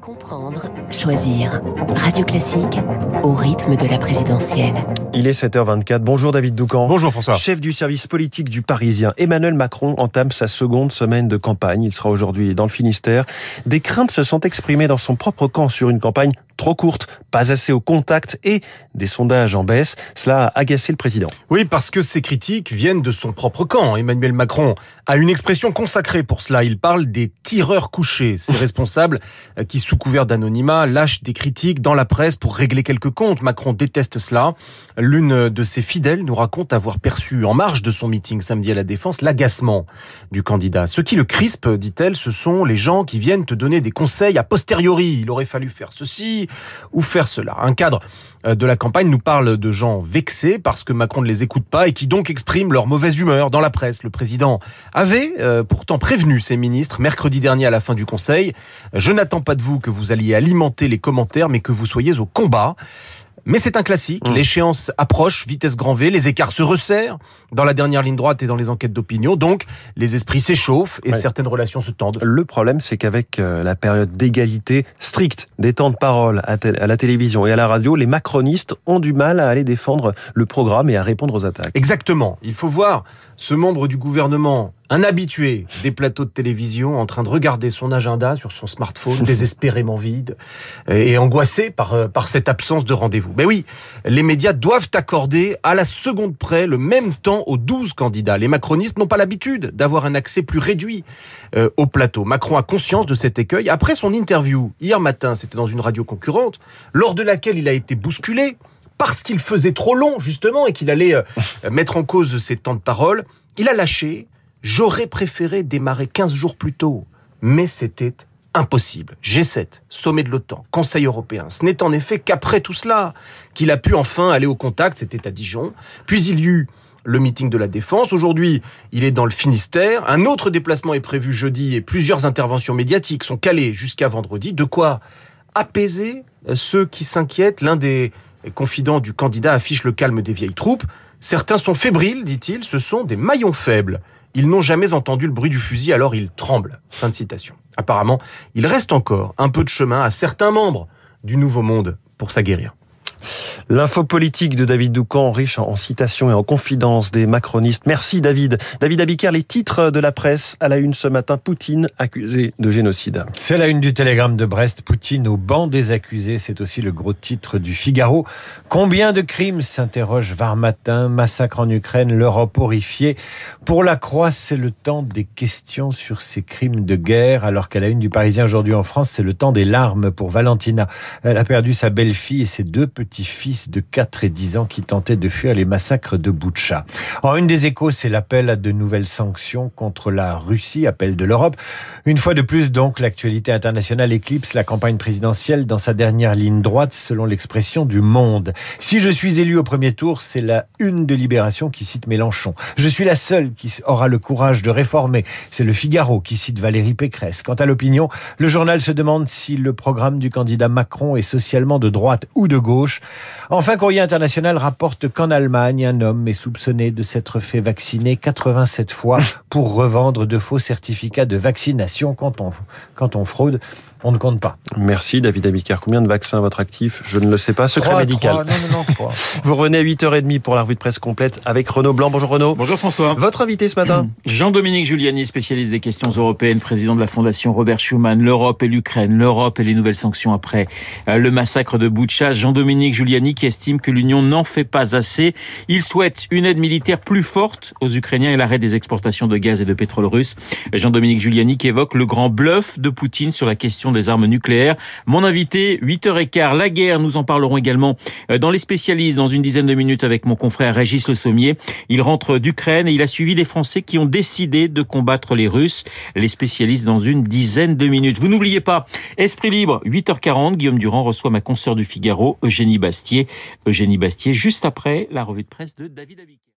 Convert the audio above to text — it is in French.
Comprendre, choisir. Radio Classique au rythme de la présidentielle. Il est 7h24. Bonjour David Doucan. Bonjour François. Chef du service politique du Parisien. Emmanuel Macron entame sa seconde semaine de campagne. Il sera aujourd'hui dans le Finistère. Des craintes se sont exprimées dans son propre camp sur une campagne trop courte, pas assez au contact et des sondages en baisse. Cela a agacé le président. Oui, parce que ces critiques viennent de son propre camp. Emmanuel Macron a une expression consacrée pour cela. Il parle des tireurs couchés, ces responsables euh, qui, sous couvert d'anonymat, lâchent des critiques dans la presse pour régler quelques comptes. Macron déteste cela. L'une de ses fidèles nous raconte avoir perçu, en marge de son meeting samedi à la Défense, l'agacement du candidat. Ce qui le crispe, dit-elle, ce sont les gens qui viennent te donner des conseils a posteriori. Il aurait fallu faire ceci, ou faire cela. Un cadre euh, de la campagne nous parle de gens vexés parce que Macron ne les écoute pas et qui donc expriment leur mauvaise humeur dans la presse. Le président avait euh, pourtant prévenu ses ministres mercredi dernier à la fin du Conseil. Je n'attends pas de vous que vous alliez alimenter les commentaires, mais que vous soyez au combat. Mais c'est un classique. Mmh. L'échéance approche, vitesse grand V, les écarts se resserrent dans la dernière ligne droite et dans les enquêtes d'opinion. Donc, les esprits s'échauffent et certaines relations se tendent. Le problème, c'est qu'avec euh, la période d'égalité stricte des temps de parole à, à, la télévision et à la radio, les macronistes ont du mal à aller défendre le programme et à répondre aux attaques. Exactement. Il faut voir ce membre du gouvernement un habitué des plateaux de télévision en train de regarder son agenda sur son smartphone, désespérément vide et angoissé par, euh, par cette absence de rendez-vous. Mais oui, les médias doivent accorder à la seconde près le même temps aux 12 candidats. Les macronistes n'ont pas l'habitude d'avoir un accès plus réduit euh, au plateau. Macron a conscience de cet écueil. Après son interview, hier matin, c'était dans une radio concurrente, lors de laquelle il a été bousculé, parce qu'il faisait trop long, justement, et qu'il allait euh, mettre en cause ses temps de parole, il a lâché J'aurais préféré démarrer 15 jours plus tôt, mais c'était impossible. G7, sommet de l'OTAN, Conseil européen. Ce n'est en effet qu'après tout cela qu'il a pu enfin aller au contact, c'était à Dijon. Puis il y eut le meeting de la Défense. Aujourd'hui, il est dans le Finistère. Un autre déplacement est prévu jeudi et plusieurs interventions médiatiques sont calées jusqu'à vendredi. De quoi apaiser ceux qui s'inquiètent. L'un des confidents du candidat affiche le calme des vieilles troupes. Certains sont fébriles, dit-il, ce sont des maillons faibles. Ils n'ont jamais entendu le bruit du fusil, alors ils tremblent. Fin de citation. Apparemment, il reste encore un peu de chemin à certains membres du Nouveau Monde pour s'aguerrir. L'info politique de David Doucan, riche en citations et en confidences des macronistes. Merci David. David Abiker, les titres de la presse à la une ce matin. Poutine accusé de génocide. C'est la une du télégramme de Brest. Poutine au banc des accusés. C'est aussi le gros titre du Figaro. Combien de crimes s'interroge Varmatin. Massacre en Ukraine, l'Europe horrifiée. Pour la Croix, c'est le temps des questions sur ces crimes de guerre. Alors qu'à la une du Parisien aujourd'hui en France, c'est le temps des larmes pour Valentina. Elle a perdu sa belle-fille et ses deux petits-fils de 4 et 10 ans qui tentait de fuir les massacres de Boutcha. En une des échos, c'est l'appel à de nouvelles sanctions contre la Russie, appel de l'Europe. Une fois de plus, donc, l'actualité internationale éclipse la campagne présidentielle dans sa dernière ligne droite, selon l'expression du Monde. Si je suis élu au premier tour, c'est la une de Libération qui cite Mélenchon. Je suis la seule qui aura le courage de réformer. C'est le Figaro qui cite Valérie Pécresse. Quant à l'opinion, le journal se demande si le programme du candidat Macron est socialement de droite ou de gauche. Enfin, Courrier International rapporte qu'en Allemagne, un homme est soupçonné de s'être fait vacciner 87 fois pour revendre de faux certificats de vaccination quand on, quand on fraude on ne compte pas. Merci David Abicard. Combien de vaccins à votre actif? Je ne le sais pas. Secret 3, médical. 3, non, non, non, 3. Vous revenez à 8h30 pour la revue de presse complète avec Renaud Blanc. Bonjour Renaud. Bonjour François. Votre invité ce matin Jean-Dominique Giuliani, spécialiste des questions européennes, président de la Fondation Robert Schuman, l'Europe et l'Ukraine, l'Europe et les nouvelles sanctions après euh, le massacre de Boutcha. Jean-Dominique Giuliani qui estime que l'Union n'en fait pas assez. Il souhaite une aide militaire plus forte aux Ukrainiens et l'arrêt des exportations de gaz et de pétrole russe. Jean-Dominique Giuliani qui évoque le grand bluff de Poutine sur la question des armes nucléaires. Mon invité, 8h15, la guerre, nous en parlerons également euh, dans les spécialistes dans une dizaine de minutes avec mon confrère Régis Le Sommier. Il rentre d'Ukraine et il a suivi les Français qui ont décidé de combattre les Russes. Les spécialistes dans une dizaine de minutes. Vous n'oubliez pas, Esprit Libre, 8h40, Guillaume Durand reçoit ma consoeur du Figaro, Eugénie Bastier. Eugénie Bastier, juste après la revue de presse de David Abic.